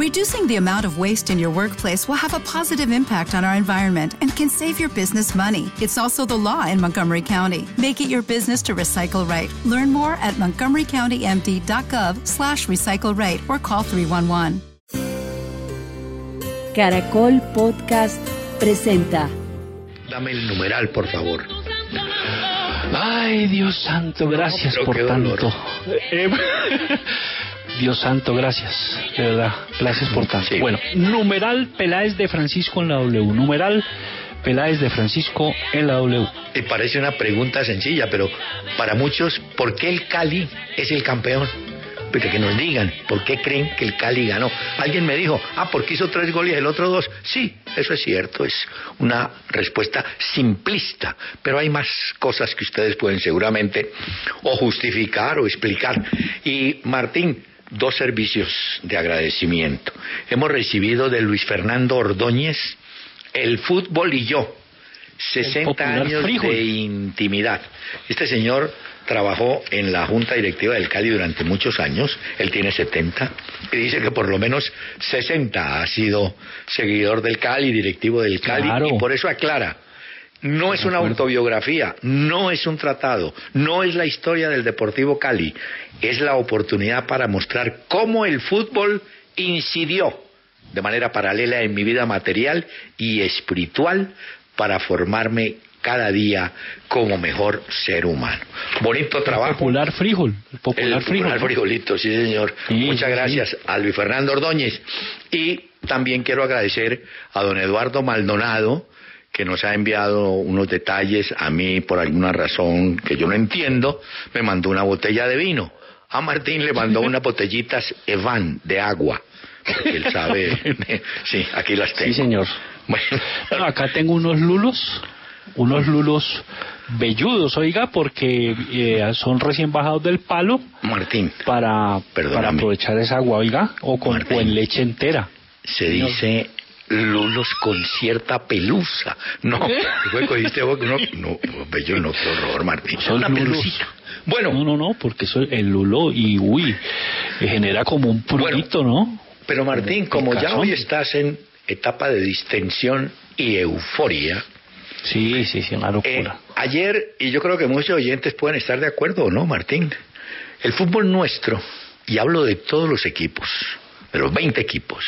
Reducing the amount of waste in your workplace will have a positive impact on our environment and can save your business money. It's also the law in Montgomery County. Make it your business to recycle right. Learn more at montgomerycountymd.gov slash recycle right or call 311. Caracol Podcast presenta. Dame el numeral, por favor. Ay, Dios santo, gracias pero por tanto. Eh, Dios santo, gracias. De verdad, gracias por tanto. Sí. Bueno, numeral Peláez de Francisco en la W. Numeral Peláez de Francisco en la W. Te parece una pregunta sencilla, pero para muchos, ¿por qué el Cali es el campeón? Pero que nos digan, ¿por qué creen que el Cali ganó? Alguien me dijo, ah, porque hizo tres goles y el otro dos. Sí, eso es cierto, es una respuesta simplista, pero hay más cosas que ustedes pueden seguramente o justificar o explicar. Y Martín, dos servicios de agradecimiento. Hemos recibido de Luis Fernando Ordóñez el fútbol y yo. 60 popular años frijol. de intimidad. Este señor trabajó en la Junta Directiva del Cali durante muchos años, él tiene 70, y dice que por lo menos 60 ha sido seguidor del Cali, directivo del Cali, Claro. y por eso aclara, no es una autobiografía, no es un tratado, no es la historia del Deportivo Cali, es la oportunidad para mostrar cómo el fútbol incidió de manera paralela en mi vida material y espiritual para formarme cada día como mejor ser humano. Bonito trabajo. Popular frijol. El popular El frijol. frijolito, sí señor. Sí, Muchas sí, gracias a Luis Fernando Ordóñez. Y también quiero agradecer a don Eduardo Maldonado, que nos ha enviado unos detalles a mí por alguna razón que yo no entiendo, me mandó una botella de vino. A Martín le mandó unas botellitas Evan de agua, porque él sabe, sí, aquí las tengo. Sí, señor. Bueno, acá tengo unos lulos, unos lulos velludos, oiga, porque eh, son recién bajados del palo Martín, para, para aprovechar esa agua, oiga, o, con, o en leche entera. se dice lulos con cierta pelusa. No, fue cogiste vos, no, no, bello, no, qué horror, Martín. Son Una lulos. pelucita. Bueno, No, no, no, porque eso el lulo y uy, genera como un prurito, ¿no? pero Martín, como ya hoy estás en etapa de distensión y euforia, Sí, sí, sí, una eh, locura. ayer, y yo creo que muchos oyentes pueden estar de acuerdo o no, Martín, el fútbol nuestro, y hablo de todos los equipos, los 20 equipos,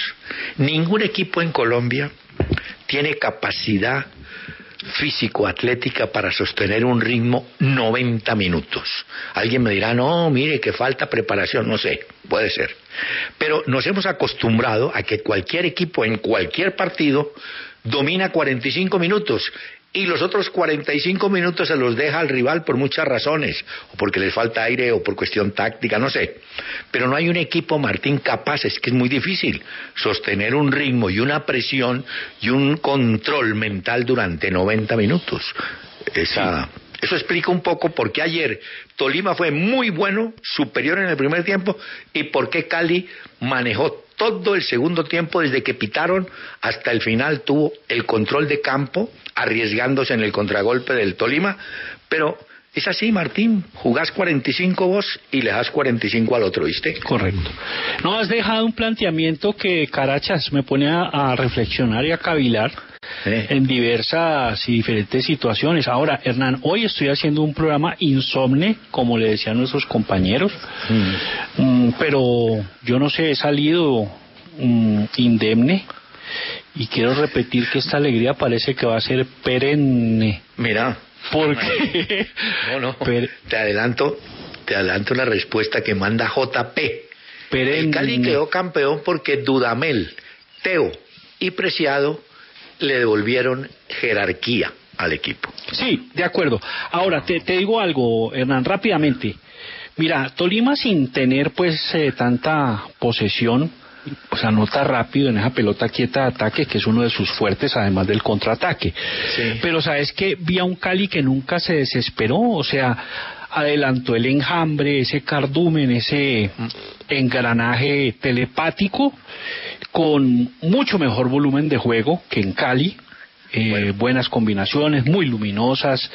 ningún equipo en Colombia tiene capacidad físico-atlética para sostener un ritmo 90 minutos. Alguien me dirá, no, mire, que falta preparación, no sé, puede ser. Pero nos hemos acostumbrado a que cualquier equipo en cualquier partido domina 45 minutos y los otros 45 minutos se los deja al rival por muchas razones, o porque les falta aire o por cuestión táctica, no sé. Pero no hay un equipo, Martín, capaz, es que es muy difícil sostener un ritmo y una presión y un control mental durante 90 minutos. Esa, Eso explica un poco por qué ayer Tolima fue muy bueno, superior en el primer tiempo, y por qué Cali manejó todo el segundo tiempo desde que pitaron hasta el final tuvo el control de campo, arriesgándose en el contragolpe del Tolima, pero es así, Martín, jugás 45 vos y le das 45 al otro, ¿viste? Correcto. No, has dejado un planteamiento que, carachas, me pone a, a reflexionar y a cavilar Eh. en diversas y diferentes situaciones. Ahora, Hernán, hoy estoy haciendo un programa insomne, como le decían nuestros compañeros, Mm, pero yo no sé, he salido mm, indemne y quiero repetir que esta alegría parece que va a ser perenne. Mira, Porque no, no, Per- te adelanto, te adelanto la respuesta que manda JP. perenne. El Cali quedó campeón porque Dudamel, Teo y Preciado le devolvieron jerarquía al equipo. Sí, de acuerdo. Ahora, te, te digo algo, Hernán, rápidamente. Mira, Tolima sin tener pues eh, tanta posesión, pues anota rápido en esa pelota quieta de ataque, que es uno de sus fuertes, además del contraataque. Pero sabes que vi a un Cali que nunca se desesperó, o sea, adelantó el enjambre, ese cardumen, ese engranaje telepático, con mucho mejor volumen de juego que en Cali. Eh, buenas combinaciones, muy luminosas,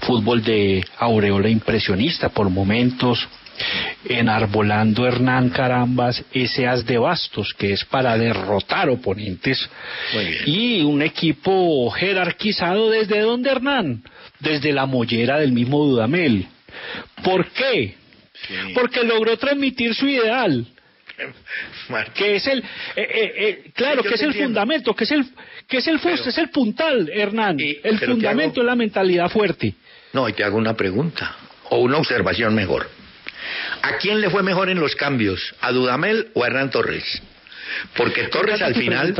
fútbol de aureola impresionista por momentos, enarbolando Hernán Carambas ese as de bastos que es para derrotar oponentes. Y un equipo jerarquizado desde donde Hernán, desde la mollera del mismo Dudamel. ¿Por qué? Porque logró transmitir su ideal. que es el eh, eh, eh, claro que es el fundamento que es el que es el fuste, es el puntal Hernán. El fundamento es la mentalidad fuerte. No y te hago una pregunta o una observación mejor ¿A quién le fue mejor en los cambios? ¿A Dudamel o a Hernán Torres? Porque Torres al final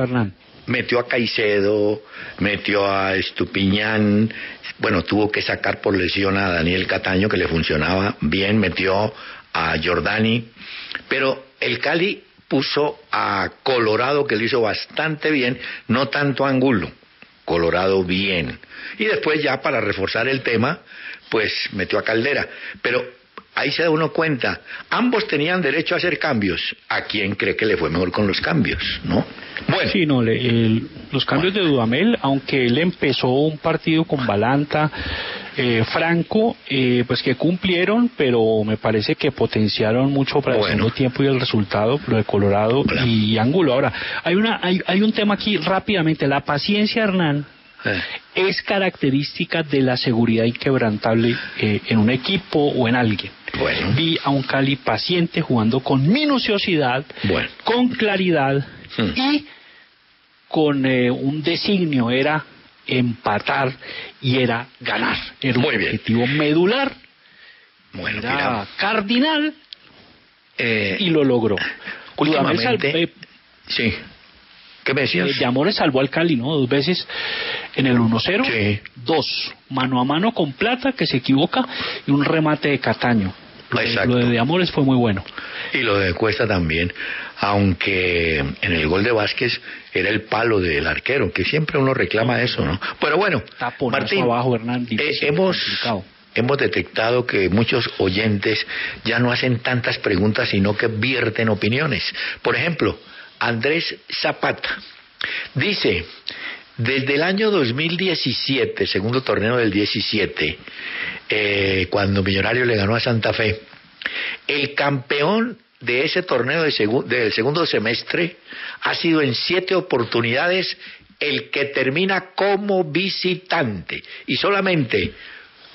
metió a Caicedo, metió a Estupiñán, bueno, tuvo que sacar por lesión a Daniel Cataño, que le funcionaba bien, metió a Giordani, pero el Cali puso a Colorado, que lo hizo bastante bien, no tanto a Angulo, Colorado bien. Y después ya para reforzar el tema, pues metió a Caldera. Pero ahí se da uno cuenta, ambos tenían derecho a hacer cambios. ¿A quién cree que le fue mejor con los cambios? ¿No? Bueno. Sí, no, los cambios de Dudamel, aunque él empezó un partido con Balanta, eh, Franco, eh, pues que cumplieron, pero me parece que potenciaron mucho para el segundo tiempo y el resultado, lo de Colorado y Ángulo. Ahora, hay, una, hay, hay un tema aquí rápidamente, la paciencia, Hernán, eh. es característica de la seguridad inquebrantable en un equipo o en alguien. Vi a un Cali paciente jugando con minuciosidad, con claridad hmm. y con eh, un designio, era empatar y era ganar. Era un objetivo medular, bueno, era cardinal eh, y lo logró. Últimamente, sí. ¿Qué me decías? Eh, de Amores salvó al Cali, ¿no? Dos veces en el 1-0. Dos. Mano a mano con Plata, que se equivoca, y un remate de Cataño. Lo de, Amores fue muy bueno. Y lo de Cuesta también, aunque en el gol de Vázquez era el palo del arquero, que siempre uno reclama eso, ¿no? Pero bueno, Martín, abajo, eh, hemos, hemos detectado que muchos oyentes ya no hacen tantas preguntas, sino que vierten opiniones. Por ejemplo, Andrés Zapata dice, desde el año 2017, segundo torneo del 17, eh, cuando Millonario le ganó a Santa Fe, el campeón de ese torneo del segundo semestre ha sido en siete oportunidades el que termina como visitante y solamente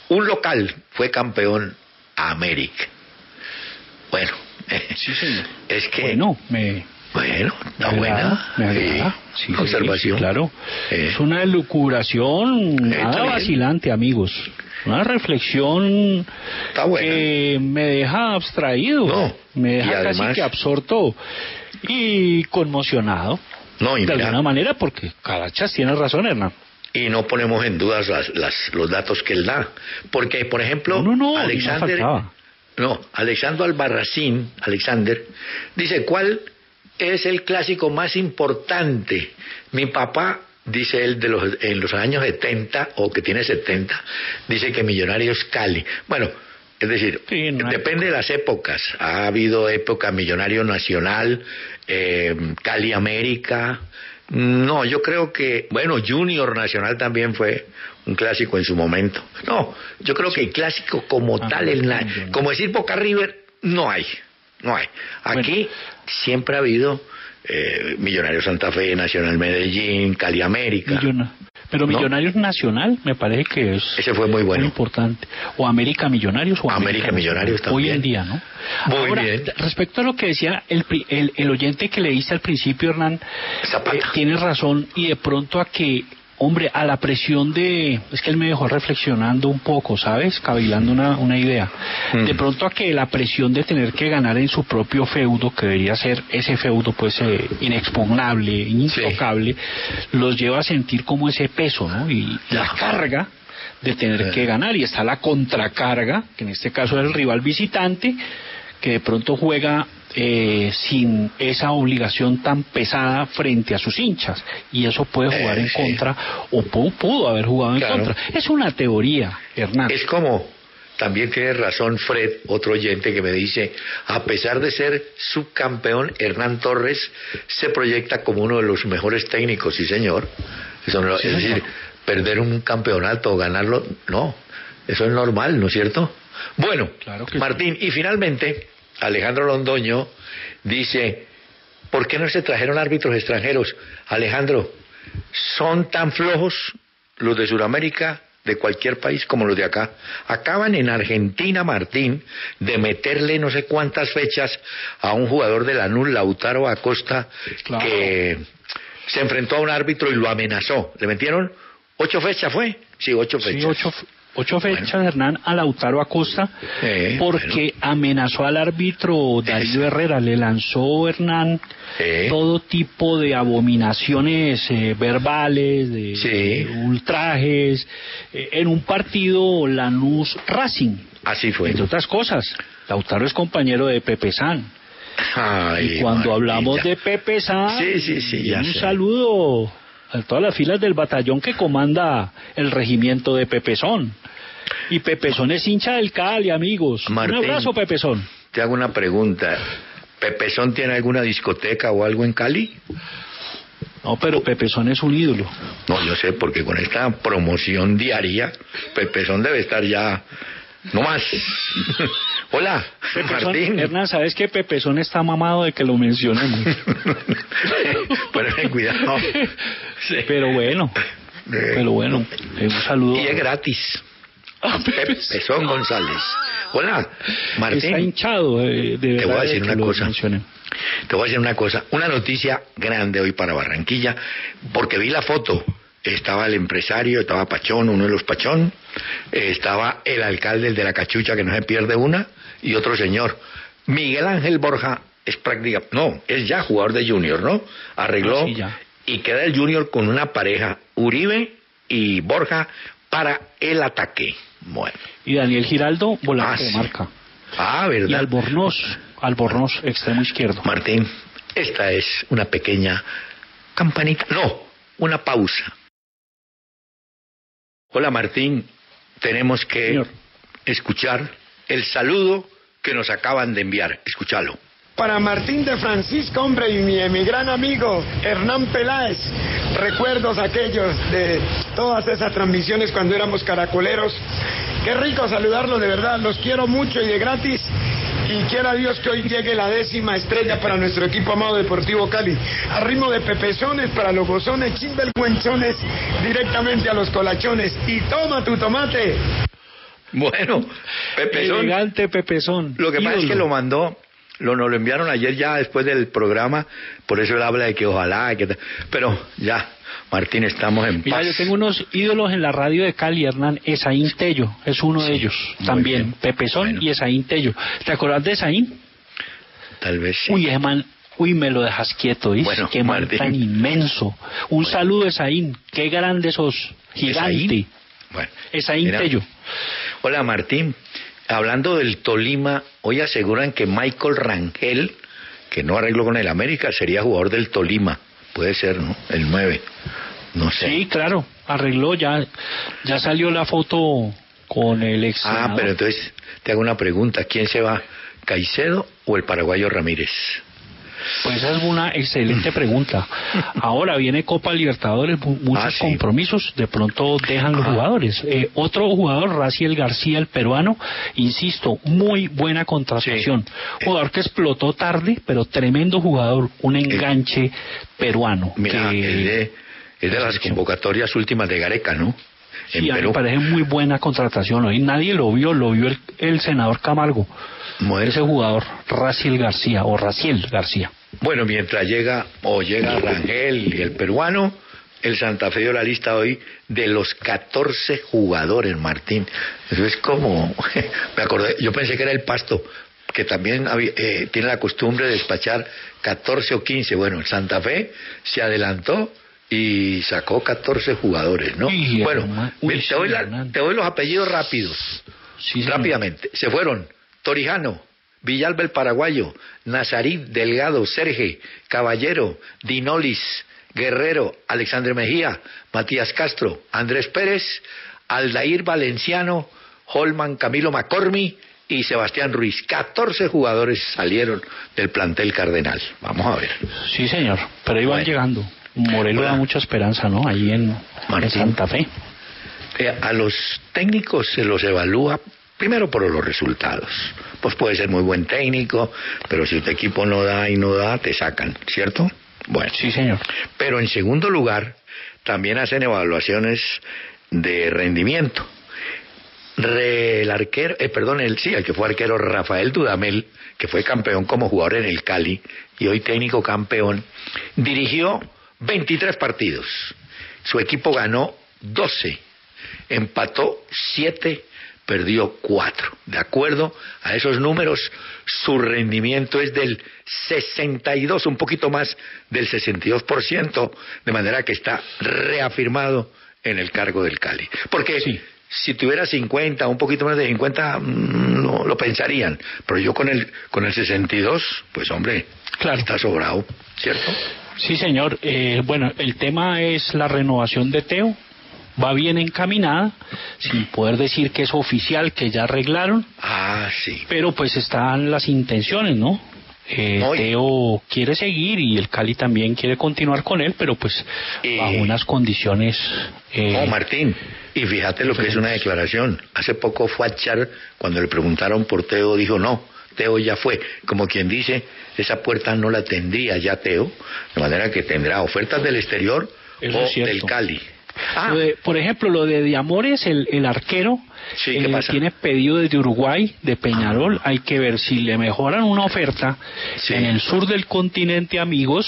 un local fue campeón a América. Bueno, es que bueno, me, bueno, está buena. Me observación. claro. Es una elucubración nada vacilante, amigos. Una reflexión que me deja abstraído. Me deja casi que absorto y conmocionado. No, de alguna manera, porque Carachas tiene razón, Hernán. Y no ponemos en dudas las, los datos que él da. Porque, por ejemplo, no, no, Alexander. No, Alexandro Albarracín, Alexander, dice, ¿cuál es el clásico más importante. Mi papá, dice él, de los, en los años 70, o que tiene 70, dice que Millonarios Cali. Bueno, es decir, depende de las épocas. Ha habido época Millonario Nacional, eh, Cali América. No, yo creo que, bueno, Junior Nacional también fue un clásico en su momento. No, yo creo que el clásico como ah, tal, el, como decir Boca River, no hay. No hay. Aquí siempre ha habido eh, Millonarios Santa Fe, Nacional Medellín, Cali América. Pero Millonarios Nacional me parece que es Ese fue muy bueno. importante. O América Millonarios o América, Millonarios también. Hoy en día, ¿no? Muy bien. Respecto a lo que decía el, el, oyente que le dice al principio, Hernán, eh, tiene razón y de pronto a que Hombre, a la presión de... Es que él me dejó reflexionando un poco, ¿sabes? Cavilando una, una idea. De mm. pronto a que la presión de tener que ganar en su propio feudo, que debería ser ese feudo pues eh, inexpugnable, intocable, los lleva a sentir como ese peso, ¿no? Y la carga de tener que ganar. Y está la contracarga, que en este caso es el rival visitante, que de pronto juega eh, sin esa obligación tan pesada frente a sus hinchas y eso puede jugar Eh, en sí. contra o pu- pudo haber jugado Claro. en contra. Es una teoría, Hernán. Es como, también tiene razón Fred, otro oyente que me dice, a pesar de ser subcampeón, Hernán Torres se proyecta como uno de los mejores técnicos, sí señor. Eso no- Sí, es decir, perder un campeonato o ganarlo, no, eso es normal, ¿no es cierto? Bueno, Claro Martín, y finalmente, Alejandro Londoño dice, ¿por qué no se trajeron árbitros extranjeros? Alejandro, son tan flojos los de Sudamérica, de cualquier país como los de acá. Acaban en Argentina, Martín, de meterle no sé cuántas fechas a un jugador de la NUL, Lautaro Acosta, Claro. que se enfrentó a un árbitro y lo amenazó. ¿Le metieron? ¿Ocho fechas fue? Sí, ocho fechas. Sí, ocho, ocho fechas, Hernán, a Lautaro Acosta, Eh, porque amenazó al árbitro Darío. Herrera, le lanzó Hernán Eh. todo tipo de abominaciones eh, verbales, de, Sí. de ultrajes, eh, en un partido Lanús Racing, Así fue. entre otras cosas. Lautaro es compañero de Pepe San. Ay, y cuando hablamos de Pepe San, Sí, sí, un sé. saludo todas las filas del batallón que comanda el regimiento de Pepezón. Y Pepezón es hincha del Cali, amigos. Martín. Un abrazo, Pepezón. Te hago una pregunta. ¿Pepezón tiene alguna discoteca o algo en Cali? No, pero Pepezón es un ídolo. No, yo sé, porque con esta promoción diaria, Pepezón debe estar ya... No más. Hola, Pepezón, Martín. Hernán, ¿sabes que Pepezón está mamado de que lo mencionemos? Pero ten cuidado. Sí. pero bueno, pero bueno, eh, un saludo. Y es gratis. a Pepezón. González. Hola, Está Martín. hinchado, eh, de Te voy a de una cosa. mencionen. Te voy a decir una cosa, una noticia grande hoy para Barranquilla, porque vi la foto. Estaba el empresario, estaba Pachón, uno de los Pachón, eh, estaba el alcalde, el de la cachucha, que no se pierde una, y otro señor. Miguel Ángel Borja es prácticamente, no, es ya jugador de Junior, ¿no? Arregló Ah, sí, y queda el Junior con una pareja, Uribe y Borja, para el ataque. Bueno. Y Daniel Giraldo, volante Ah, de sí. marca. Ah, Y ¿verdad? Albornoz, Albornoz, extremo izquierdo. Martín, esta es una pequeña campanita, no, una pausa. Hola Martín, tenemos que Señor. escuchar el saludo que nos acaban de enviar. Escúchalo. Para Martín de Francisco, hombre, y mi, mi gran amigo Hernán Peláez. Recuerdos aquellos de todas esas transmisiones cuando éramos caracoleros. Qué rico saludarlos, de verdad. Los quiero mucho y de gratis. Y quiera Dios que hoy llegue la décima estrella para nuestro equipo amado Deportivo Cali. A ritmo de pepezones para los gozones, chimbelgüenchones, directamente a los colachones. Y toma tu tomate. Bueno, Pepezón, Elegante Pepezón. lo que pasa es que lo mandó, lo nos lo enviaron ayer ya después del programa, por eso él habla de que ojalá, que, pero ya, Martín, estamos en Mira, paz. yo tengo unos ídolos en la radio de Cali, Hernán. Esaín Tello es uno de ellos también. bien. Pepezón Bueno. y Esaín Tello. ¿Te acuerdas de Esaín? Tal vez sí. Uy, man, uy, me lo dejas quieto, ¿viste? Bueno, Qué tan inmenso. Un saludo, Esaín. Qué grande sos. Gigante. ¿Esaín? Bueno, Esaín. Tello. Hola Martín, hablando del Tolima, hoy aseguran que Michael Rangel, que no arregló con el América, sería jugador del Tolima. Puede ser, ¿no? El 9. No sé. Sí, claro. Arregló, ya, ya salió la foto con el ex. ah, pero entonces te hago una pregunta. ¿Quién se va? ¿Caicedo o el paraguayo Ramírez? Pues esa es una excelente pregunta. Ahora viene Copa Libertadores, mu- muchos Ah, sí. compromisos, de pronto dejan los Ah. jugadores. Eh, otro jugador, Raciel García, el peruano, insisto, muy buena contratación. Sí. Jugador que explotó tarde, pero tremendo jugador, un enganche peruano. Mira, que- es de, es de las convocatorias últimas de Gareca, ¿no? Sí, a mí me parece muy buena contratación. Hoy nadie lo vio, lo vio el, el senador Camargo. Ese jugador, Raciel García, o Raciel García. Bueno, mientras llega o llega Rangel y el peruano, el Santa Fe dio la lista hoy de los 14 jugadores, Martín. Eso es como, me acordé, yo pensé que era el Pasto, que también había- eh, tiene la costumbre de despachar 14 o 15. Bueno, el Santa Fe se adelantó y sacó 14 jugadores, ¿no? Uy, bueno. Uy, te, doy sí, la- te doy los apellidos rápidos, Sí, rápidamente. Se fueron Torijano, Villalba el paraguayo, Nazarí Delgado, Serge, Caballero, Dinolis, Guerrero, Alexandre Mejía, Matías Castro, Andrés Pérez, Aldair Valenciano, Holman Camilo Macormi y Sebastián Ruiz. 14 jugadores salieron del plantel cardenal. Vamos a ver. Sí, señor, pero iban llegando. Morelos da mucha esperanza, ¿no? Ahí en, en Santa Fe. Eh, a los técnicos se los evalúa primero por los resultados. Pues puede ser muy buen técnico, pero si tu equipo no da y no da, te sacan, ¿cierto? Bueno. Sí, señor. Pero en segundo lugar, también hacen evaluaciones de rendimiento. el arquero, eh, perdón, el, sí, el que fue arquero Rafael Dudamel, que fue campeón como jugador en el Cali y hoy técnico campeón, dirigió 23 partidos. Su equipo ganó 12, empató 7 perdió cuatro. De acuerdo a esos números, su rendimiento es del 62, un poquito más del 62%, de manera que está reafirmado en el cargo del Cali. Porque si tuviera 50, un poquito más de 50, mm, no lo pensarían. Pero yo con el, con el 62, pues hombre, claro. está sobrado, ¿cierto? Sí, señor. Eh, bueno, el tema es la renovación de Teo va bien encaminada, sin poder decir que es oficial, que ya arreglaron. Ah, sí. Pero pues están las intenciones, ¿no? Eh, Teo quiere seguir y el Cali también quiere continuar con él, pero pues eh, bajo unas condiciones. Eh, oh, Martín, y fíjate lo que es una declaración. Hace poco fue a Char, cuando le preguntaron por Teo, dijo no. Teo ya fue, como quien dice, esa puerta no la tendría ya Teo, de manera que tendrá ofertas del exterior o del Cali. Ah. por ejemplo, lo de Diamores, el, el arquero, eh, tiene pedido desde Uruguay, de Peñarol. Hay que ver si le mejoran una oferta en el sur del continente, amigos,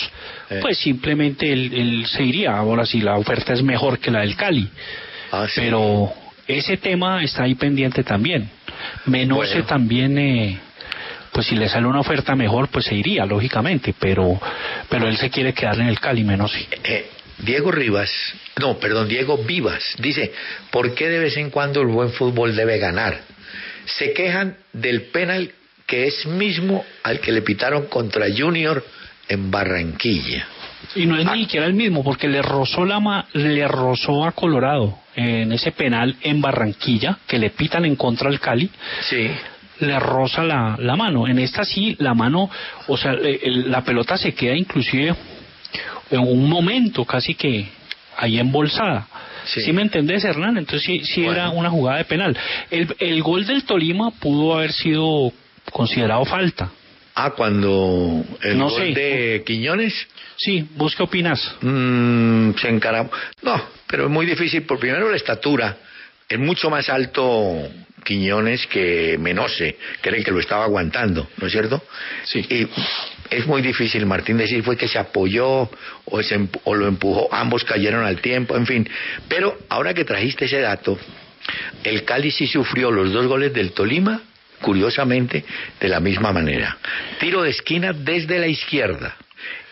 eh. pues simplemente él, se iría. Ahora, si la oferta es mejor que la del Cali. Ah, Pero ese tema está ahí pendiente también. Menose también. Eh, pues si le sale una oferta mejor, pues se iría, lógicamente, pero pero él se quiere quedar en el Cali, menos Diego Rivas, no, perdón, Diego Vivas, dice, ¿por qué de vez en cuando el buen fútbol debe ganar? Se quejan del penal que es mismo al que le pitaron contra Junior en Barranquilla. Y no es ni ah. siquiera el mismo, porque le rozó, la le rozó a Colorado en ese penal en Barranquilla, que le pitan en contra al Cali. Sí le roza la, la mano. En esta sí, la mano, o sea, la pelota se queda inclusive un momento casi que ahí embolsada. Sí. me entendés, Hernán? Entonces sí, sí era una jugada de penal. El, el gol del Tolima pudo haber sido considerado falta. Ah, cuando el gol de Quiñones. Sí, ¿vos qué opinas? Mm, se encaramos. No, pero es muy difícil. Por primero la estatura. Es mucho más alto Quiñones que Menose, que era el que lo estaba aguantando, ¿no es cierto? Sí. Y es muy difícil, Martín, decir fue que se apoyó o, se, o lo empujó, ambos cayeron al tiempo, en fin. Pero ahora que trajiste ese dato, el Cali sí sufrió los dos goles del Tolima, curiosamente, de la misma manera. Tiro de esquina desde la izquierda.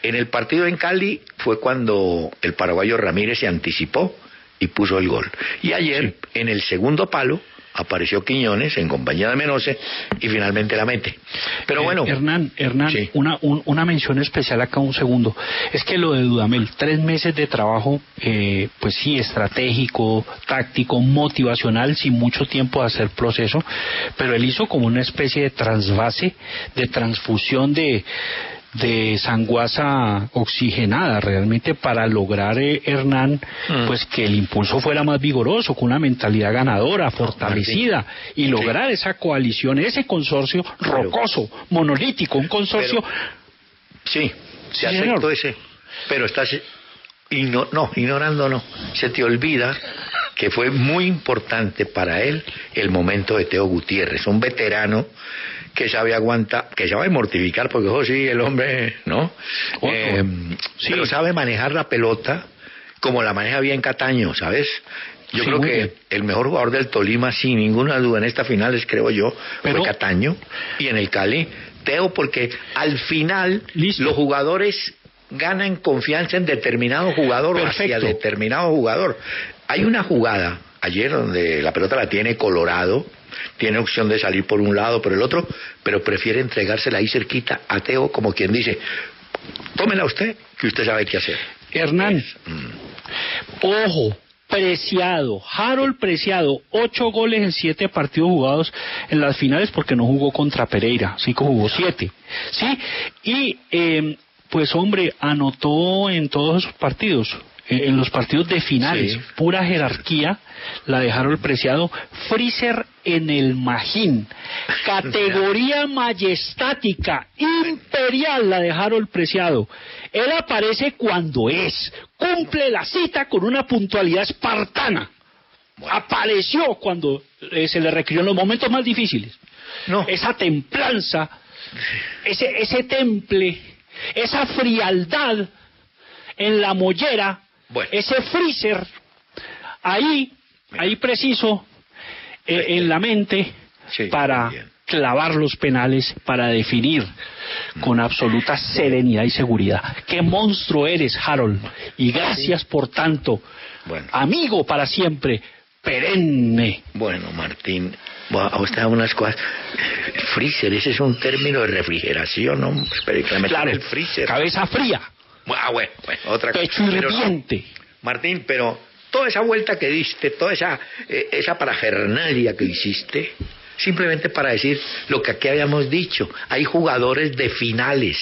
En el partido en Cali fue cuando el paraguayo Ramírez se anticipó y puso el gol. Y ayer, en el segundo palo, apareció Quiñones en compañía de Menose y finalmente la mete. Pero eh, bueno. Hernán, Hernán, una, una mención especial acá un segundo. Es que lo de Dudamel, tres meses de trabajo, eh, pues sí, estratégico, táctico, motivacional, sin mucho tiempo de hacer proceso, pero él hizo como una especie de transvase, de transfusión de de sanguasa oxigenada realmente para lograr eh, Hernán mm. pues que el impulso fuera más vigoroso con una mentalidad ganadora fortalecida y lograr esa coalición ese consorcio rocoso monolítico un consorcio sí se aceptó ese pero estás no ignorando no se te olvida que fue muy importante para él el momento de Teo Gutiérrez un veterano que sabe aguantar, que sabe mortificar, porque oh, sí, el hombre, ¿no? Eh, sí. Pero sabe manejar la pelota como la maneja bien Cataño, ¿sabes? Yo creo que el mejor jugador del Tolima, sin ninguna duda, en esta final es, creo yo, fue Cataño. Y en el Cali, Teo, porque al final los jugadores ganan confianza en determinado jugador o hacia determinado jugador. Hay una jugada ayer donde la pelota la tiene Colorado, tiene opción de salir por un lado, por el otro, pero prefiere entregársela ahí cerquita a Teo, como quien dice, tómela usted, que usted sabe qué hacer. Hernán, Mm. ojo, Preciado, Harold Preciado, ocho goles en siete partidos jugados en las finales porque no jugó contra Pereira, sí que jugó siete, sí, y eh, pues hombre, anotó en todos esos partidos, en los partidos de finales, Sí. pura jerarquía, la de Harold Preciado, Freezer en el Magín, categoría majestática, imperial la de Harold Preciado. Él aparece cuando es, cumple la cita con una puntualidad espartana. Apareció cuando eh, se le requirió en los momentos más difíciles. No. Esa templanza, ese, ese temple, esa frialdad en la mollera, Bueno. ese freezer, ahí, ahí preciso, eh, en la mente, Sí, para bien. clavar los penales, para definir con absoluta serenidad y seguridad. ¡Qué monstruo eres, Harold! Y gracias por tanto, Bueno. amigo para siempre, perenne. Bueno, Martín, a usted unas cosas. Freezer, ese es un término de refrigeración, ¿no? Claro, el freezer. cabeza fría, Ah, bueno, bueno, otra cosa. Pero no. Martín, pero toda esa vuelta que diste, toda esa, eh, esa parafernalia que hiciste, simplemente para decir lo que aquí habíamos dicho, hay jugadores de finales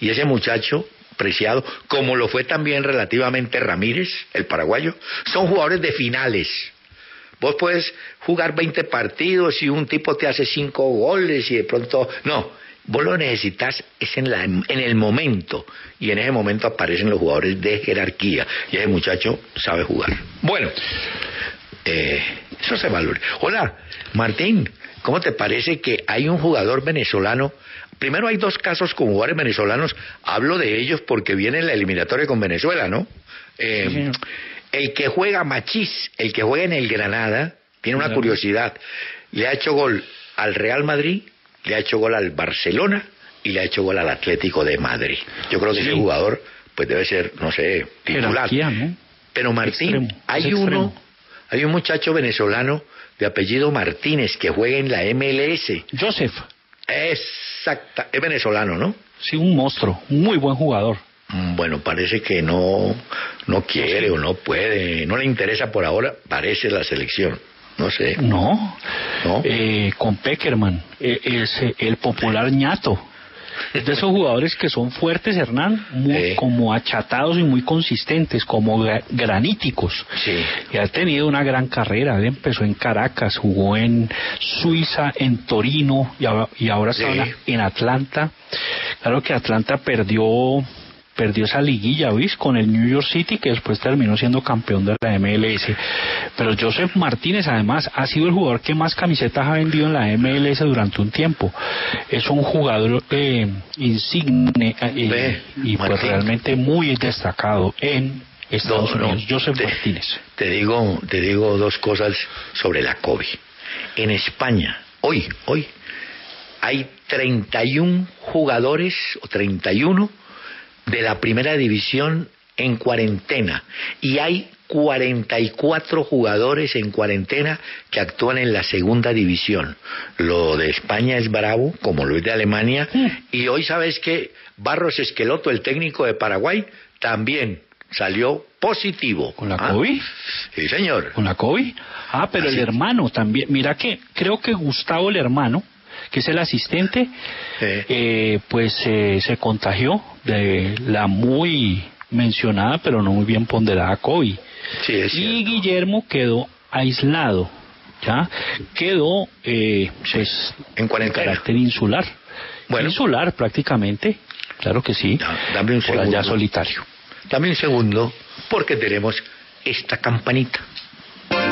y ese muchacho preciado, como lo fue también relativamente Ramírez, el paraguayo, son jugadores de finales. Vos puedes jugar 20 partidos y un tipo te hace 5 goles y de pronto... No, vos lo necesitas es en, la, en el momento. Y en ese momento aparecen los jugadores de jerarquía. Y ese muchacho sabe jugar. Bueno, eh, eso se valora. Hola, Martín, ¿cómo te parece que hay un jugador venezolano? Primero hay dos casos con jugadores venezolanos. Hablo de ellos porque viene la eliminatoria con Venezuela, ¿no? Eh, Sí, el que juega Machís, el que juega en el Granada, tiene una curiosidad. Le ha hecho gol al Real Madrid, le ha hecho gol al Barcelona y le ha hecho gol al Atlético de Madrid. Yo creo que Sí. ese jugador pues debe ser, no sé, titular. Pero Martín, Extremo, hay extremo. uno, hay un muchacho venezolano de apellido Martínez que juega en la MLS. Joseph, Exacta, es venezolano, ¿no? sí, un monstruo, un muy buen jugador. Mm, Bueno, parece que no, no quiere o no puede, no le interesa por ahora, parece la selección. No sé. No, ¿No? Eh, con Peckerman, eh, es eh, el popular ñato. Es de esos jugadores que son fuertes, Hernán, muy- como achatados y muy consistentes, como gra- graníticos. Sí. Y ha tenido una gran carrera. Él empezó en Caracas, jugó en Suiza, en Torino y, ahora- y ahora Sí. está en- en Atlanta. Claro que Atlanta perdió perdió esa liguilla, ¿viste? Con el New York City, que después terminó siendo campeón de la MLS. Pero Joseph Martínez, además, ha sido el jugador que más camisetas ha vendido en la MLS durante un tiempo. Es un jugador eh, insigne eh, y pues Martín. realmente muy destacado en Estados No, no, Unidos. Joseph te- Martínez. Te digo, te digo dos cosas sobre la COVID. En España, hoy, hoy, hay 31 jugadores, o 31, de la primera división en cuarentena. Y hay 44 jugadores en cuarentena que actúan en la segunda división. Lo de España es bravo, como lo es de Alemania. Y hoy sabes que Barros Esqueloto, el técnico de Paraguay, también salió positivo. ¿Con la ¿Ah? COVID? Sí, señor. ¿Con la COVID? Ah, pero Así. el hermano también. Mira que creo que Gustavo, el hermano, que es el asistente, Sí. eh, pues eh, se contagió de la muy mencionada, pero no muy bien ponderada COVID. Sí, es Y. Guillermo quedó aislado, ¿ya? Quedó, eh, pues, En cuarentena. carácter insular. Bueno. Insular prácticamente, claro que sí. Da- dame un por allá solitario. Dame un segundo, porque tenemos esta campanita.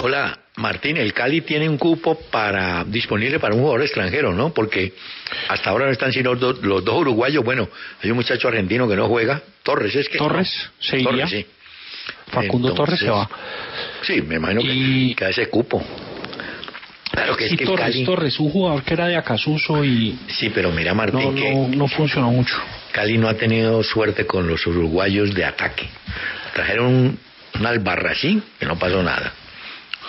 Hola, Martín, el Cali tiene un cupo para disponible para un jugador extranjero, ¿no? Porque hasta ahora no están sino los, dos- los dos uruguayos. Bueno, hay un muchacho argentino que no juega, Torres, es que. Torres, se iría. Torres, sí. Facundo Torres se va. Sí, me imagino que, Y- que a ese cupo. Claro que Sí, es que Torres, Cali. Torres, un jugador que era de Acasuso y Sí, pero mira, Martín, no, que no, no funcionó mucho. Cali no ha tenido suerte con los uruguayos de ataque. Trajeron un, un albarracín que no pasó nada.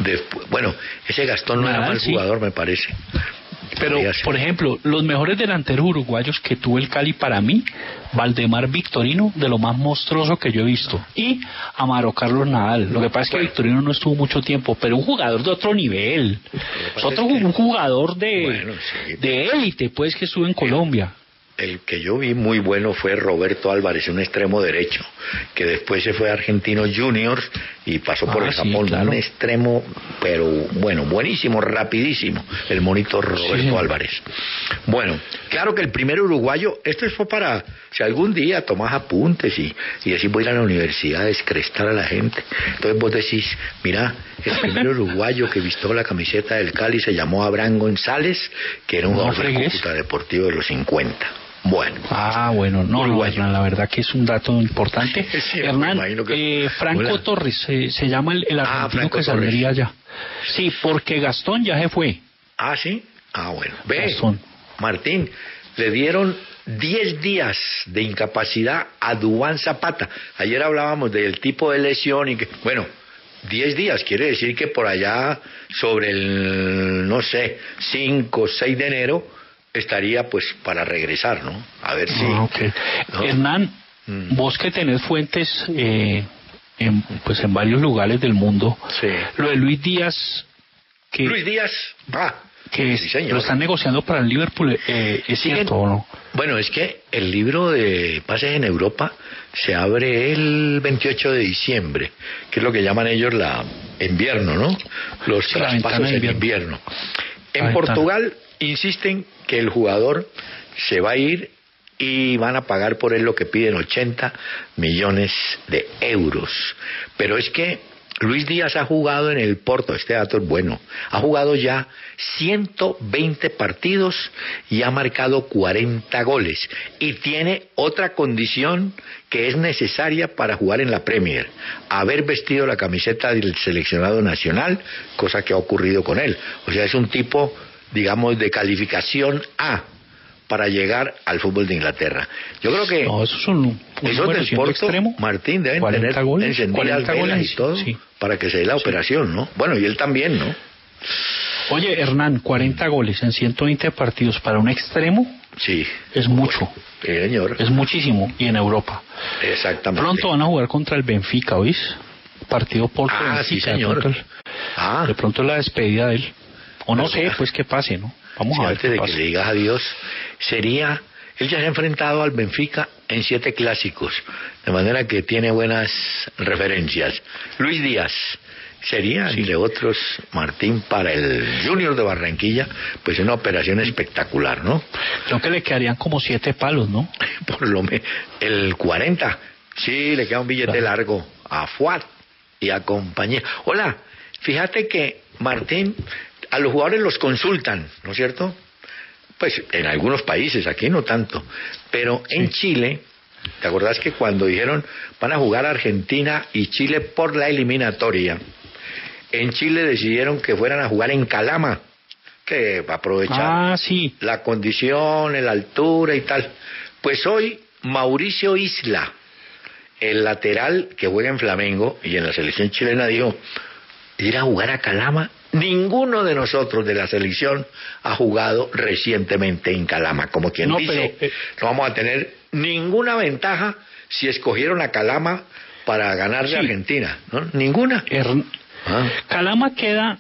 Después, bueno, ese Gastón no era mal sí. jugador, me parece. Pero, por ejemplo, los mejores delanteros uruguayos que tuvo el Cali para mí, Valdemar Victorino, de lo más monstruoso que yo he visto, y Amaro Carlos Nadal. Lo que pasa es que Bueno. Victorino no estuvo mucho tiempo, pero un jugador de otro nivel. Es otro es que- un jugador de Bueno, sí. de élite, pues, que estuvo en Colombia. El que yo vi muy bueno fue Roberto Álvarez, un extremo derecho, que después se fue a Argentinos Juniors y pasó por Ah, el sí, Japón. claro. Un extremo, pero bueno, buenísimo, rapidísimo, el monito Roberto Sí. Álvarez. Bueno, claro que el primer uruguayo, esto fue para, si algún día tomás apuntes y, y decís voy a ir a la universidad a descrestar a la gente. Entonces vos decís, mira, el primer uruguayo que vistió la camiseta del Cali se llamó Abraham González, que era un No jugador. Cúcuta Deportivo de los 50. Bueno. Ah, bueno, no, no. Hernán, la verdad que es un dato importante. Sí, Hernán, que- eh, Franco Hola. Torres, eh, se llama el, el Ah, argentino Franco que saldría ya. Sí, porque Gastón ya se fue. Ah, sí. Ah, bueno. Ve, Gastón. Martín, le dieron 10 días de incapacidad a Dubán Zapata. Ayer hablábamos del tipo de lesión y que, bueno, 10 días quiere decir que por allá sobre el, no sé, 5 o 6 de enero estaría pues para regresar, ¿no? A ver si... Ah. Hernán, Mm. vos que tenés fuentes eh, en, pues en varios lugares del mundo, Sí. lo de Luis Díaz, que, Luis Díaz, ah, que sí, señor. lo están negociando para el Liverpool, eh, ¿es Siguen- cierto o no? Bueno, es que el libro de Pases en Europa se abre el 28 de diciembre, que es lo que llaman ellos la invierno, ¿no? Los traspasos en invierno. En. Portugal insisten que el jugador se va a ir y van a pagar por él lo que piden 80 millones de euros. Pero es que Luis Díaz ha jugado en el Porto, este dato es bueno, ha jugado ya 120 partidos y ha marcado 40 goles y tiene otra condición que es necesaria para jugar en la Premier, haber vestido la camiseta del seleccionado nacional, cosa que ha ocurrido con él. O sea, es un tipo, digamos, de calificación A para llegar al fútbol de Inglaterra. Yo creo que No, eso es un, esos del Porto, extremo. Martín, deben 40 tener goles, encendidas 40 velas goles, y todo sí. para que se dé la operación, ¿no? Bueno, y él también, ¿no? Oye, Hernán, 40 goles en 120 partidos para un extremo Sí. es mucho, Sí, señor. es muchísimo, y en Europa. Exactamente. Pronto van a jugar contra el Benfica, ¿oís? Partido Porto Ah, Benfica, sí, de señor. pronto el- Ah, De pronto la despedida de él. O no sé, pues qué pase, ¿no? Vamos sí, a ver antes qué de pasa. que le digas adiós, sería... Él ya se ha enfrentado al Benfica en siete clásicos, de manera que tiene buenas referencias. Luis Díaz sería, entre otros, Martín, para el Junior de Barranquilla, pues una operación espectacular, ¿no? Creo que le quedarían como siete palos, ¿no? por lo menos el 40 sí le queda un billete Claro. largo a Fuat y a compañía hola fíjate que Martín a los jugadores los consultan ¿no es cierto? pues en algunos países aquí no tanto pero en Chile ¿te acordás que cuando dijeron van a jugar Argentina y Chile por la eliminatoria en Chile decidieron que fueran a jugar en Calama que va a aprovechar Ah, sí. la condición, la altura y tal. Pues hoy Mauricio Isla, el lateral que juega en Flamengo y en la selección chilena, dijo, ir a jugar a Calama. Ninguno de nosotros de la selección ha jugado recientemente en Calama. Como quien No, dice, pero, eh, no vamos a tener ninguna ventaja si escogieron a Calama para ganarle Sí. a Argentina. ¿no? Ninguna. Hern- Ah, Calama queda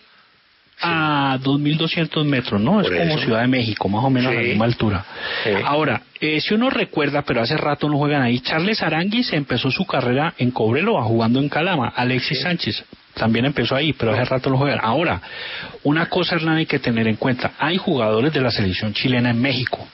a 2.200 metros, ¿no? Es como eso. Ciudad de México, más o menos a la misma altura. Sí. Ahora, eh, si uno recuerda, pero hace rato no juegan ahí, Charles Aranguis empezó su carrera en Cobreloa jugando en Calama. Alexis Sánchez también empezó ahí, pero hace rato no juegan. Ahora, una cosa, Hernán, hay que tener en cuenta. Hay jugadores de la selección chilena en México.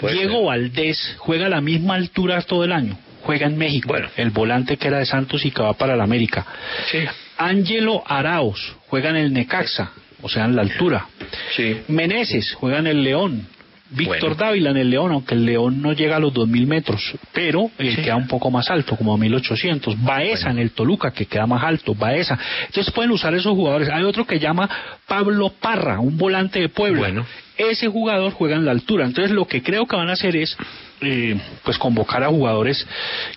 bueno, Diego. Valdés juega a la misma altura todo el año. Juega en México. Bueno. El volante que era de Santos y que va para la América. Sí, Ángelo Araos juega en el Necaxa, o sea, en la altura. sí. Meneses juega en el León. Víctor Bueno. Dávila en el León, aunque el León no llega a los 2.000 metros, pero eh, Sí. queda un poco más alto, como a 1.800. Baeza en el Toluca, que queda más alto, Baeza. Entonces pueden usar esos jugadores. Hay otro que llama Pablo Parra, un volante de Puebla. Bueno. Ese jugador juega en la altura. Entonces lo que creo que van a hacer es eh, pues convocar a jugadores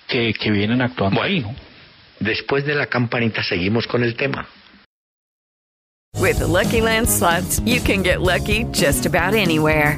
que, que vienen actuando Bueno. ahí, ¿no? Después de la campanita seguimos con el tema. With the Lucky Land slots, you can get lucky just about anywhere.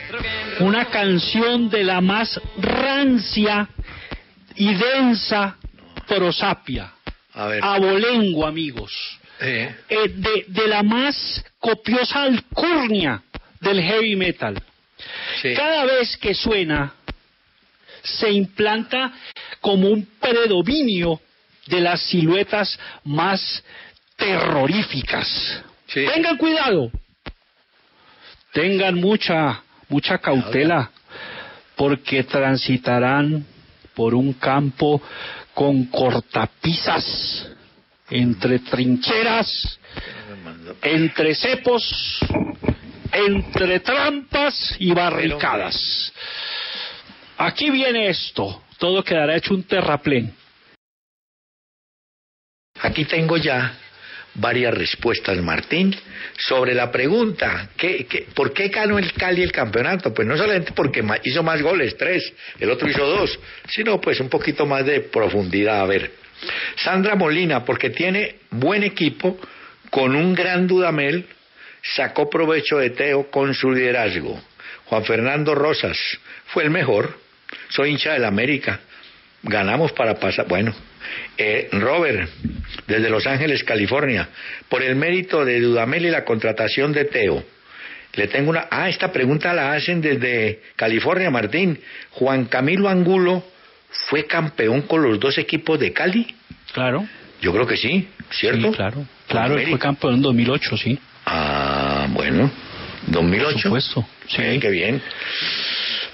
una canción de la más rancia y densa prosapia. A ver. Abolengo, amigos. Eh, Eh, de, de la más copiosa alcurnia del heavy metal. sí. Cada vez que suena, se implanta como un predominio de las siluetas más terroríficas. Sí. Tengan cuidado, tengan mucha, mucha cautela, porque transitarán por un campo con cortapisas, entre trincheras, entre cepos, entre trampas y barricadas. Aquí viene esto, todo quedará hecho un terraplén. Aquí tengo ya varias respuestas, Martín, sobre la pregunta, ¿qué, qué, por qué ganó el Cali el campeonato? Pues no solamente porque hizo más goles, tres, el otro hizo dos, sino pues un poquito más de profundidad. A ver, Sandra Molina, porque tiene buen equipo, con un gran Dudamel, sacó provecho de Teo con su liderazgo. Juan Fernando Rosas fue el mejor, soy hincha del América, ganamos para pasar, bueno, eh, Robert, desde Los Ángeles, California, por el mérito de Dudamel y la contratación de Teo. Le tengo una. Ah, esta pregunta la hacen desde California, Martín. Juan Camilo Angulo fue campeón con los dos equipos de Cali. Claro, Yo creo que sí, ¿cierto? sí, claro, claro, él fue campeón en 2008, sí, Ah, bueno. 2008. por supuesto, sí. Eh, qué bien.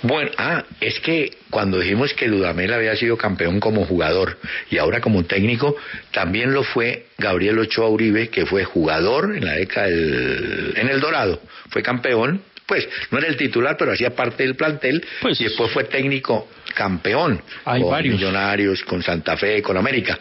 Bueno, ah, es que cuando dijimos que Dudamel había sido campeón como jugador y ahora como técnico, también lo fue Gabriel Ochoa Uribe, que fue jugador en la década del, en el Dorado, fue campeón, pues no era el titular, pero hacía parte del plantel Pues- y después fue técnico campeón Hay con varios. Millonarios, con Santa Fe, con América.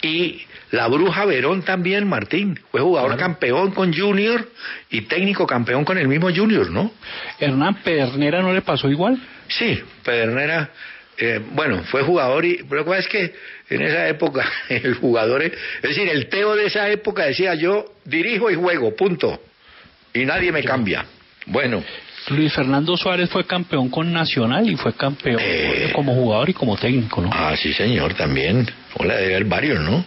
Y la Bruja Verón también, Martín, fue jugador Claro. campeón con Junior y técnico campeón con el mismo Junior, ¿no? Hernán Pedernera no le pasó igual. Sí, Pedernera, eh, bueno, fue jugador y pero lo que pasa es que en esa época el jugador, es es decir, el Teo de esa época decía yo dirijo y juego, punto, y nadie me cambia. Bueno, Luis Fernando Suárez fue campeón con Nacional y fue campeón Eh. como jugador y como técnico, ¿no? ah, sí señor, también, hola, debe haber varios, ¿no?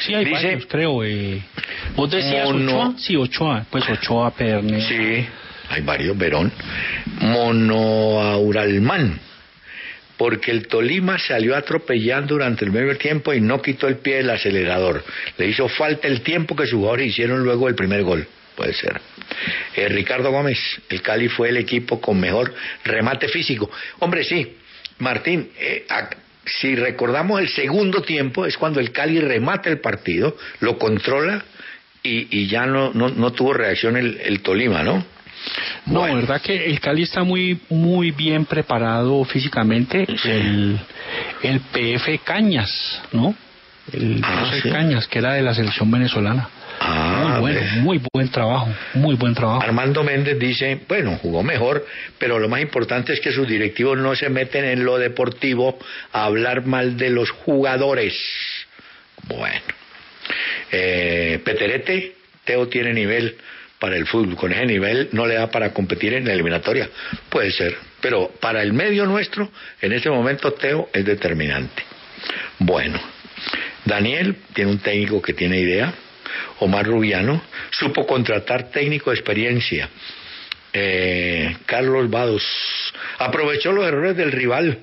Sí, hay Dice- varios, creo. Eh. ¿Vos decías Mono- Ochoa? Sí, Ochoa. Pues Ochoa, Pedernera. Sí, hay varios, Verón. Monoauralmán, porque el Tolima salió atropellando durante el medio tiempo y no quitó el pie del acelerador. Le hizo falta el tiempo que sus jugadores hicieron luego el primer gol. Puede ser. Eh, Ricardo Gómez, el Cali fue el equipo con mejor remate físico. Hombre, sí, Martín, eh, si recordamos el segundo tiempo es cuando el Cali remata el partido, lo controla y, y ya no, no, no tuvo reacción el, el Tolima, ¿no? No, Bueno. verdad que el Cali está muy muy bien preparado físicamente. Sí. El, el PF Cañas, ¿no? El Ah, sí. Cañas, que era de la selección venezolana. Ah, muy bueno, ve. muy buen trabajo, muy buen trabajo. Armando Méndez dice, bueno, jugó mejor, pero lo más importante es que sus directivos no se meten en lo deportivo a hablar mal de los jugadores. Bueno. Eh, Peterete, Teo tiene nivel para el fútbol, con ese nivel no le da para competir en la eliminatoria. Puede ser, pero para el medio nuestro, en este momento Teo es determinante. Bueno, Daniel tiene un técnico que tiene idea, Omar Rubiano, supo contratar técnico de experiencia. Eh, Carlos Vados aprovechó los errores del rival.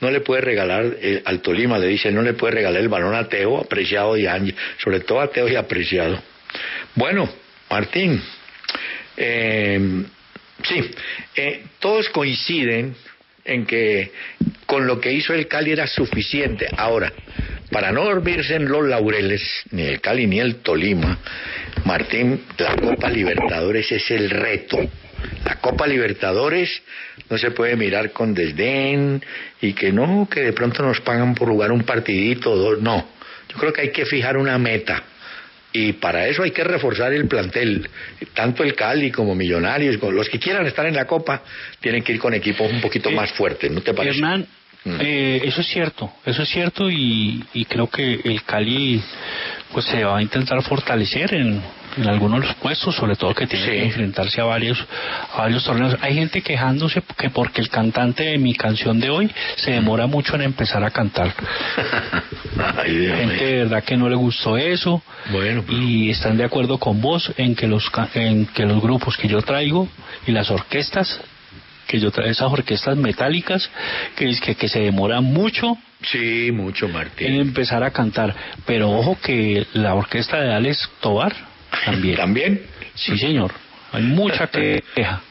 No le puede regalar eh, al Tolima, le dice, no le puede regalar el balón a Teo, apreciado y Ángel, sobre todo a Teo y apreciado. Bueno, Martín, eh, sí, eh, todos coinciden en que con lo que hizo el Cali era suficiente. Ahora, para no dormirse en los laureles, ni el Cali ni el Tolima, Martín, la Copa Libertadores es el reto. La Copa Libertadores no se puede mirar con desdén y que no, que de pronto nos pagan por jugar un partidito o dos. No, yo creo que hay que fijar una meta. Y para eso hay que reforzar el plantel, tanto el Cali como Millonarios, los que quieran estar en la Copa, tienen que ir con equipos un poquito más fuertes, ¿no te parece? Hernán. Eh, eso es cierto, eso es cierto y, y creo que el Cali pues se va a intentar fortalecer en, en algunos de los puestos, sobre todo que tiene que enfrentarse a varios, a varios torneos. Hay gente quejándose que porque el cantante de mi canción de hoy se demora mucho en empezar a cantar. Ay, gente de verdad que no le gustó eso Bueno, y están de acuerdo con vos en que los en que los grupos que yo traigo y las orquestas que yo traigo esas orquestas metálicas que que, que se demoran mucho sí, mucho en Martín. empezar a cantar pero ojo que la orquesta de Alex Tobar también ¿También? sí señor hay mucha queja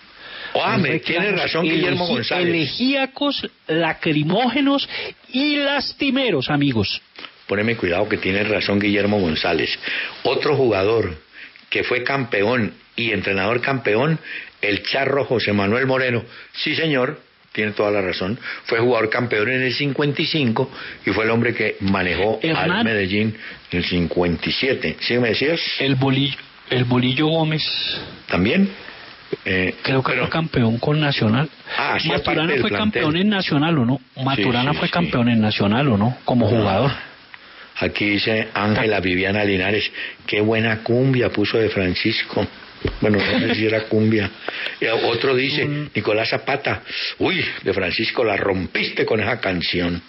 Ah, me tiene razón Guillermo elegi- González. elegíacos lacrimógenos y lastimeros amigos Poneme cuidado que tiene razón Guillermo González. Otro jugador que fue campeón y entrenador campeón, el charro José Manuel Moreno. Sí, señor, tiene toda la razón. Fue jugador campeón en el 55 y fue el hombre que manejó al Hernán. Medellín en el 57. ¿Sí me decías? el bolillo el bolillo Gómez ¿También? Eh, Creo que pero- fue campeón con Nacional. Ah, parte Maturana fue plantel. campeón en Nacional, ¿o no? Maturana sí, fue sí. campeón en Nacional, ¿o no? Como jugador. Aquí dice Ángela Viviana Linares, qué buena cumbia puso de Francisco. Bueno, no sé si era cumbia. Y otro dice, Mm. Nicolás Zapata, uy, de Francisco la rompiste con esa canción.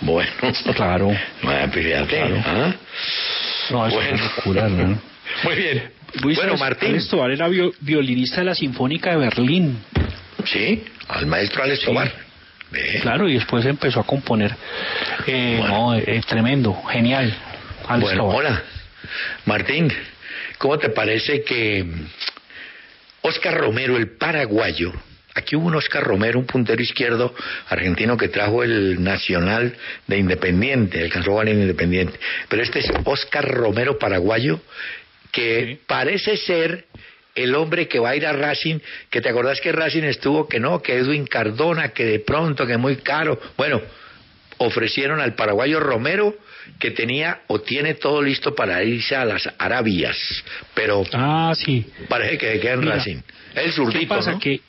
Bueno, Claro. Bueno, pues fíjate, Claro. ¿ah? No, es Bueno. una locura, ¿no? Muy bien. Luis bueno, Martín. Alex Tobar era vio- violinista de la Sinfónica de Berlín. Sí, al maestro Alex Tobar. Claro, y después empezó a componer. Eh, Bueno. No, eh, tremendo, genial. Alex Bueno, Tobar. hola. Martín, ¿cómo te parece que Oscar Romero, el paraguayo, aquí hubo un Oscar Romero, un puntero izquierdo argentino que trajo el Nacional de Independiente, alcanzó a en Independiente, pero este es Oscar Romero paraguayo, que Sí. parece ser el hombre que va a ir a Racing, que te acordás que Racing estuvo, que no, que Edwin Cardona, que de pronto, que muy caro. Bueno, ofrecieron al paraguayo Romero que tenía o tiene todo listo para irse a las Arabias, pero Ah, sí. parece que queda en Mira, Racing. El ¿Qué zurdito, pasa? ¿no? Que,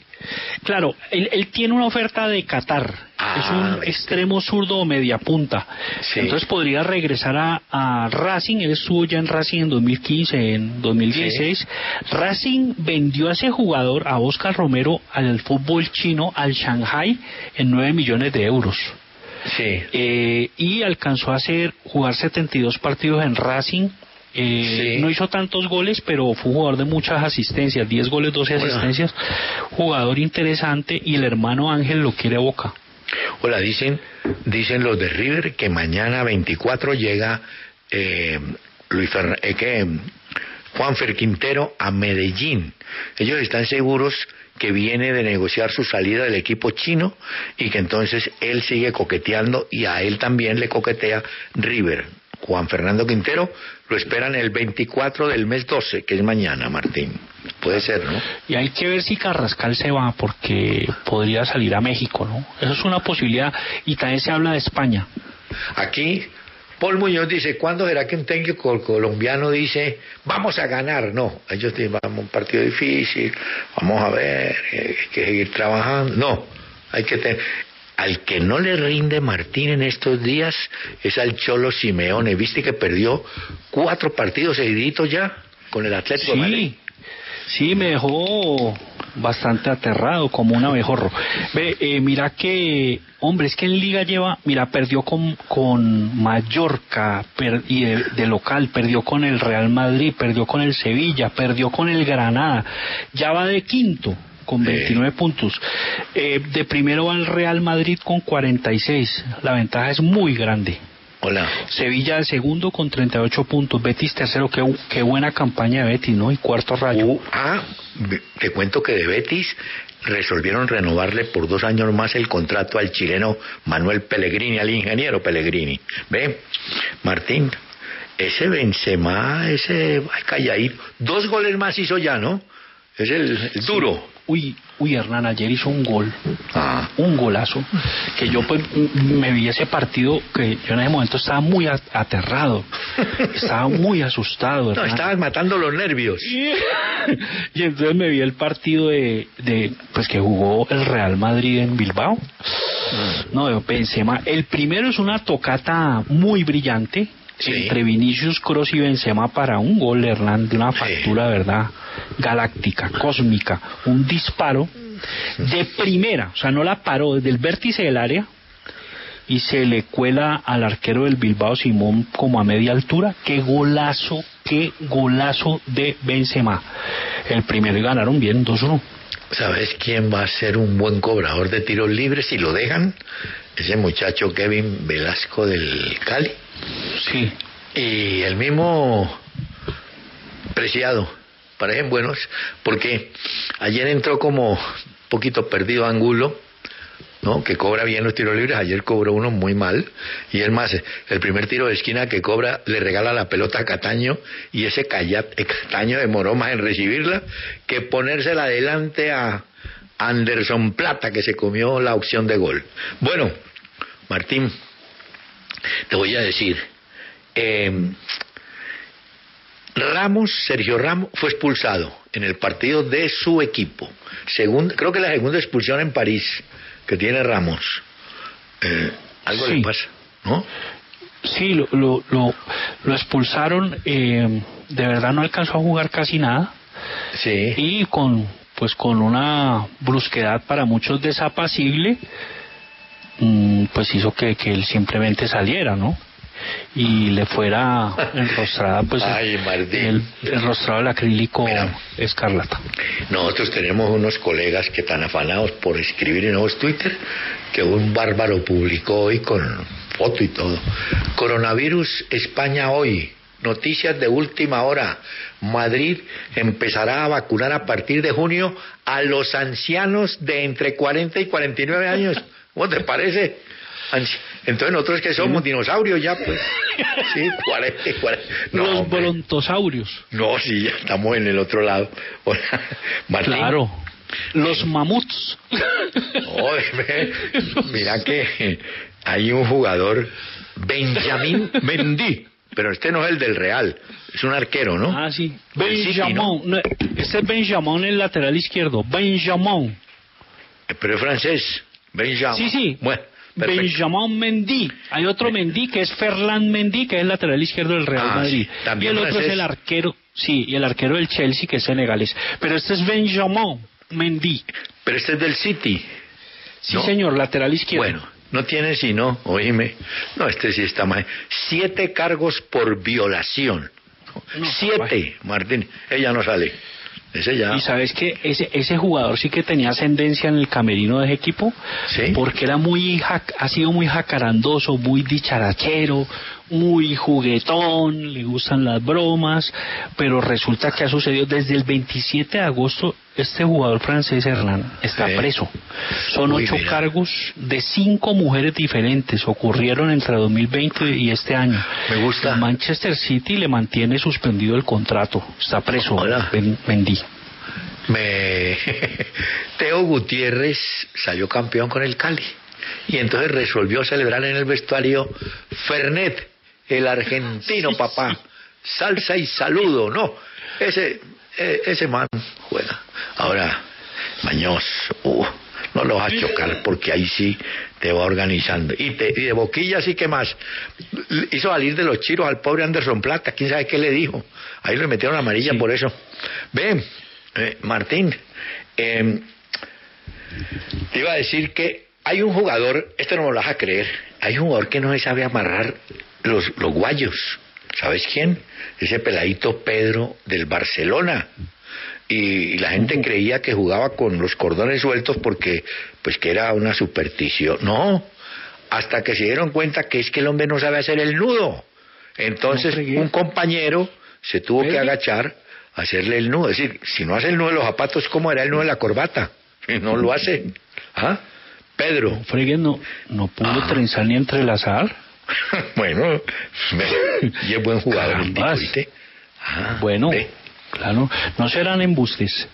claro, él, él tiene una oferta de Qatar. Ah, es un viste. extremo zurdo o media punta. Sí. Entonces podría regresar a, a Racing. Él estuvo ya en Racing en 2015, en 2016. Racing vendió a ese jugador, a Oscar Romero, al fútbol chino, al Shanghai, en 9 millones de euros. Sí. Eh, y alcanzó a hacer jugar 72 partidos en Racing. Eh, Sí. No hizo tantos goles, pero fue un jugador de muchas asistencias, 10 goles, 12 Hola. asistencias. Jugador interesante y el hermano Ángel lo quiere a Boca. Hola, dicen, dicen los de River que mañana 24 llega eh, Luis Fernan- eh, que, Juan Fer Quintero a Medellín. Ellos están seguros que viene de negociar su salida del equipo chino y que entonces él sigue coqueteando y a él también le coquetea River. Juan Fernando Quintero lo esperan el 24 del mes 12, que es mañana, Martín. Puede ser, ¿no? Y hay que ver si Carrascal se va, porque podría salir a México, ¿no? Eso es una posibilidad. Y también se habla de España. Aquí, Paul Muñoz dice, ¿cuándo será que un técnico colombiano dice, vamos a ganar? No, ellos dicen, vamos a un partido difícil, vamos a ver, eh, hay que seguir trabajando. No, hay que tener... Al que no le rinde Martín en estos días es al Cholo Simeone. ¿Viste que perdió cuatro partidos seguiditos ya con el Atlético de Madrid? Sí, sí, me dejó bastante aterrado, como un abejorro. Ve, eh, mira que, hombre, es que en Liga lleva, mira, perdió con, con Mallorca per- y de, de local, perdió con el Real Madrid, perdió con el Sevilla, perdió con el Granada, ya va de quinto con Sí. 29 puntos. Eh, de primero va el Real Madrid con 46. La ventaja es muy grande. Hola. Sevilla segundo con 38 puntos. Betis tercero. Qué, qué buena campaña de Betis, ¿no? Y cuarto rayo. Uh, ah, te cuento que de Betis resolvieron renovarle por dos años más el contrato al chileno Manuel Pellegrini, al ingeniero Pellegrini. Ve, Martín, ese Benzema, ese ay, calladito, dos goles más hizo ya, ¿no? Es el, el duro. Uy, uy, Hernán, ayer hizo un gol, Ah. un golazo, que yo pues me vi ese partido que yo en ese momento estaba muy a- aterrado, estaba muy asustado, No, estabas matando los nervios. y entonces me vi el partido de, de pues que jugó el Real Madrid en Bilbao. No, yo pensé más. El primero es una tocata muy brillante Sí. entre Vinicius Cross y Benzema para un gol, Hernán, de una factura, ¿verdad? Galáctica, cósmica, un disparo de primera, o sea, no la paró desde el vértice del área y se le cuela al arquero del Bilbao Simón como a media altura. Qué golazo, qué golazo de Benzema. El primero y ganaron bien, 2-1. ¿Sabes quién va a ser un buen cobrador de tiros libres si lo dejan? Ese muchacho Kevin Velasco del Cali. Sí. Y el mismo Preciado. Parecen buenos. Porque ayer entró como poquito perdido Angulo. ¿no? que cobra bien los tiros libres, ayer cobró uno muy mal, y es más, el primer tiro de esquina que cobra le regala la pelota a Cataño, y ese Cataño demoró más en recibirla que ponérsela adelante a Anderson Plata, que se comió la opción de gol. Bueno, Martín, te voy a decir, eh, Ramos, Sergio Ramos, fue expulsado en el partido de su equipo. Creo que la segunda expulsión en París que tiene Ramos. Eh, algo Sí. le pasa, ¿no? Sí, lo, lo, lo, lo expulsaron, eh, de verdad no alcanzó a jugar casi nada. Sí. Y con, pues con una brusquedad para muchos desapacible, mm, pues hizo que, que él simplemente saliera, ¿no? Y le fuera enrostrada, pues Ay, el, enrostrado el acrílico Mira. escarlata. Nosotros tenemos unos colegas que están afanados por escribir en nuevos Twitter que un bárbaro publicó hoy con foto y todo. Coronavirus España hoy. Noticias de última hora. Madrid empezará a vacunar a partir de junio a los ancianos de entre 40 y 49 años. ¿Cómo te parece? Anci- Entonces nosotros que somos dinosaurios ya, pues. Sí, 40 y 40. No, Los hombre. volontosaurios. No, sí, ya estamos en el otro lado. Martín. Claro. Los mamuts. Óyeme, mira que hay un jugador, Benjamín Mendy, pero este no es el del Real, es un arquero, ¿no? Ah, sí. City, ¿no? No, Este es Benjamón, el lateral izquierdo. Benjamón. Pero es francés, Benjamin. Sí, sí. Bueno, perfecto. Benjamín Mendy. Hay otro Mendy que es Ferland Mendy, que es el lateral izquierdo del Real Ah, Madrid. sí. También y el otro es el arquero, sí, y el arquero del Chelsea, que es senegalés. Pero este es Benjamín Mendy. Pero este es del City. Sí, ¿no? señor, lateral izquierdo. Bueno, no tiene sino, oíme, no, este sí está mal. Siete cargos por violación. No, Siete, Martín. Ella no sale. Ese ya. Y sabes que ese, ese jugador sí que tenía ascendencia en el camerino de ese equipo, Sí. porque era muy, ha sido muy jacarandoso, muy dicharachero, muy juguetón, le gustan las bromas, pero resulta que ha sucedido desde el 27 de agosto, este jugador francés Hernán está Sí. preso. Son ocho cargos de cinco mujeres diferentes, ocurrieron entre 2020 y este año. Me gusta. El Manchester City le mantiene suspendido el contrato, está preso, Mendy. me Teo Gutiérrez salió campeón con el Cali y entonces resolvió celebrar en el vestuario Fernet, el argentino papá, salsa y saludo, no, ese eh, ese man juega. Ahora, Mañoz, uh, no lo vas a chocar porque ahí sí te va organizando. Y, te- y de boquilla sí que más. Hizo salir de los chiros al pobre Anderson Plata, quién sabe qué le dijo. Ahí le metieron amarilla por eso. Ven, eh, Martín, eh, te iba a decir que hay un jugador, esto no me lo vas a creer, hay un jugador que no se sabe amarrar los, los guayos. ¿Sabes quién? Ese peladito Pedro del Barcelona. Y, y la gente creía que jugaba con los cordones sueltos porque, pues que era una superstición. No, hasta que se dieron cuenta que es que el hombre no sabe hacer el nudo. Entonces un compañero se tuvo que agachar a hacerle el nudo. Es decir, si no hace el nudo de los zapatos, ¿cómo era el nudo de la corbata? No lo hace. ¿Ah? Pedro. Fregues no, no pudo trenzar ni entrelazar. bueno, y es buen jugador el tipo. ¿viste? Ah, Bueno, ve. claro, no serán embustes.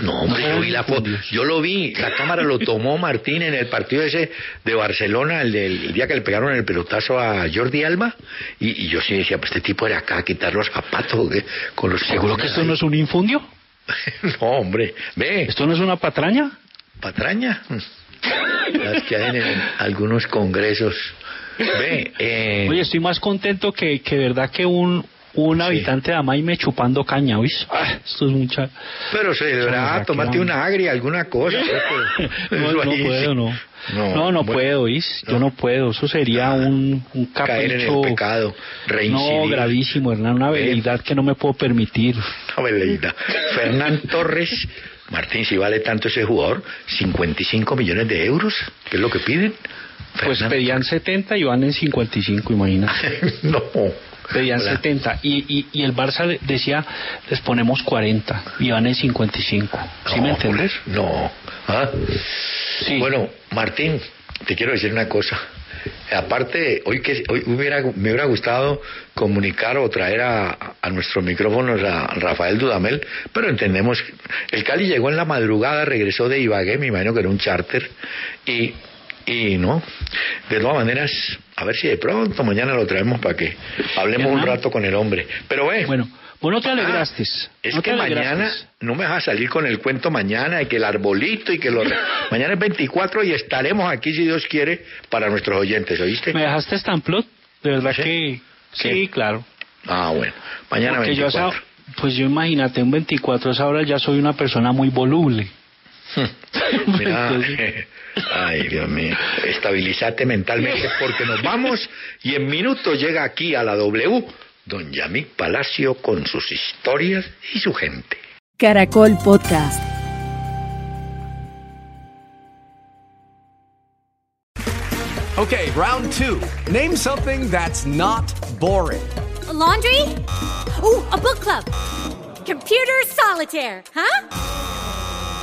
No, hombre, yo vi la foto. Yo lo vi, la cámara lo tomó Martín en el partido ese de Barcelona, el, del el día que le pegaron el pelotazo a Jordi Alba. Y, y yo sí decía, pues este tipo era acá a quitar los zapatos ¿qué? con los ¿Seguro que esto no es un infundio? No, hombre, ve, ¿Esto no es una patraña? patraña. Las que hay en algunos congresos. Ve, eh, Oye, estoy más contento que, que verdad que un, un habitante de Amaime chupando caña, ¿oís? Ah, esto es mucha... pero se deberá Chama, tomarte qué una agria, alguna cosa. pues, No, eso no ahí puedo, no. No, no, bueno, puedo, ¿oís? Yo no puedo. Eso sería un, un capricho... Caer en el pecado, reincidir. No, gravísimo, Hernán. Una Ve. habilidad que no me puedo permitir. Una veleidad. Fernán Torres, Martín, si vale tanto ese jugador, 55 millones de euros, ¿qué es lo que piden? Pues pedían 70 y van en 55, imagínate. no. Pedían Hola. 70 y, y, y el Barça decía, les ponemos 40 y van en 55. ¿Sí No, me entiendes? No. ¿Ah? Sí. Bueno, Martín, te quiero decir una cosa. Aparte, hoy que hoy hubiera, me hubiera gustado comunicar o traer a, a nuestros micrófonos a Rafael Dudamel, pero entendemos, el Cali llegó en la madrugada, regresó de Ibagué, me imagino que era un charter, y, y no, de todas maneras, a ver si de pronto mañana lo traemos para que hablemos un rato con el hombre. Pero ve, Bueno, vos no te Ah, alegraste. es no te que mañana no me vas a salir con el cuento mañana de que el arbolito y que lo... mañana es 24 y estaremos aquí, si Dios quiere, para nuestros oyentes, ¿oíste? ¿Me dejaste estamplot? De verdad ¿Sí? que... Sí, ¿Qué? claro. Ah, bueno. Mañana Porque yo a esa- 24. pues yo imagínate, un 24 a esa hora ya soy una persona muy voluble. Mira, ay, Dios mío. Estabilizate mentalmente porque nos vamos y en minutos llega aquí a la W don Yamik Palacio con sus historias y su gente. Caracol Podcast. Okay, round two. Name something that's not boring. laundry? Ooh, a book club. Computer solitaire, huh?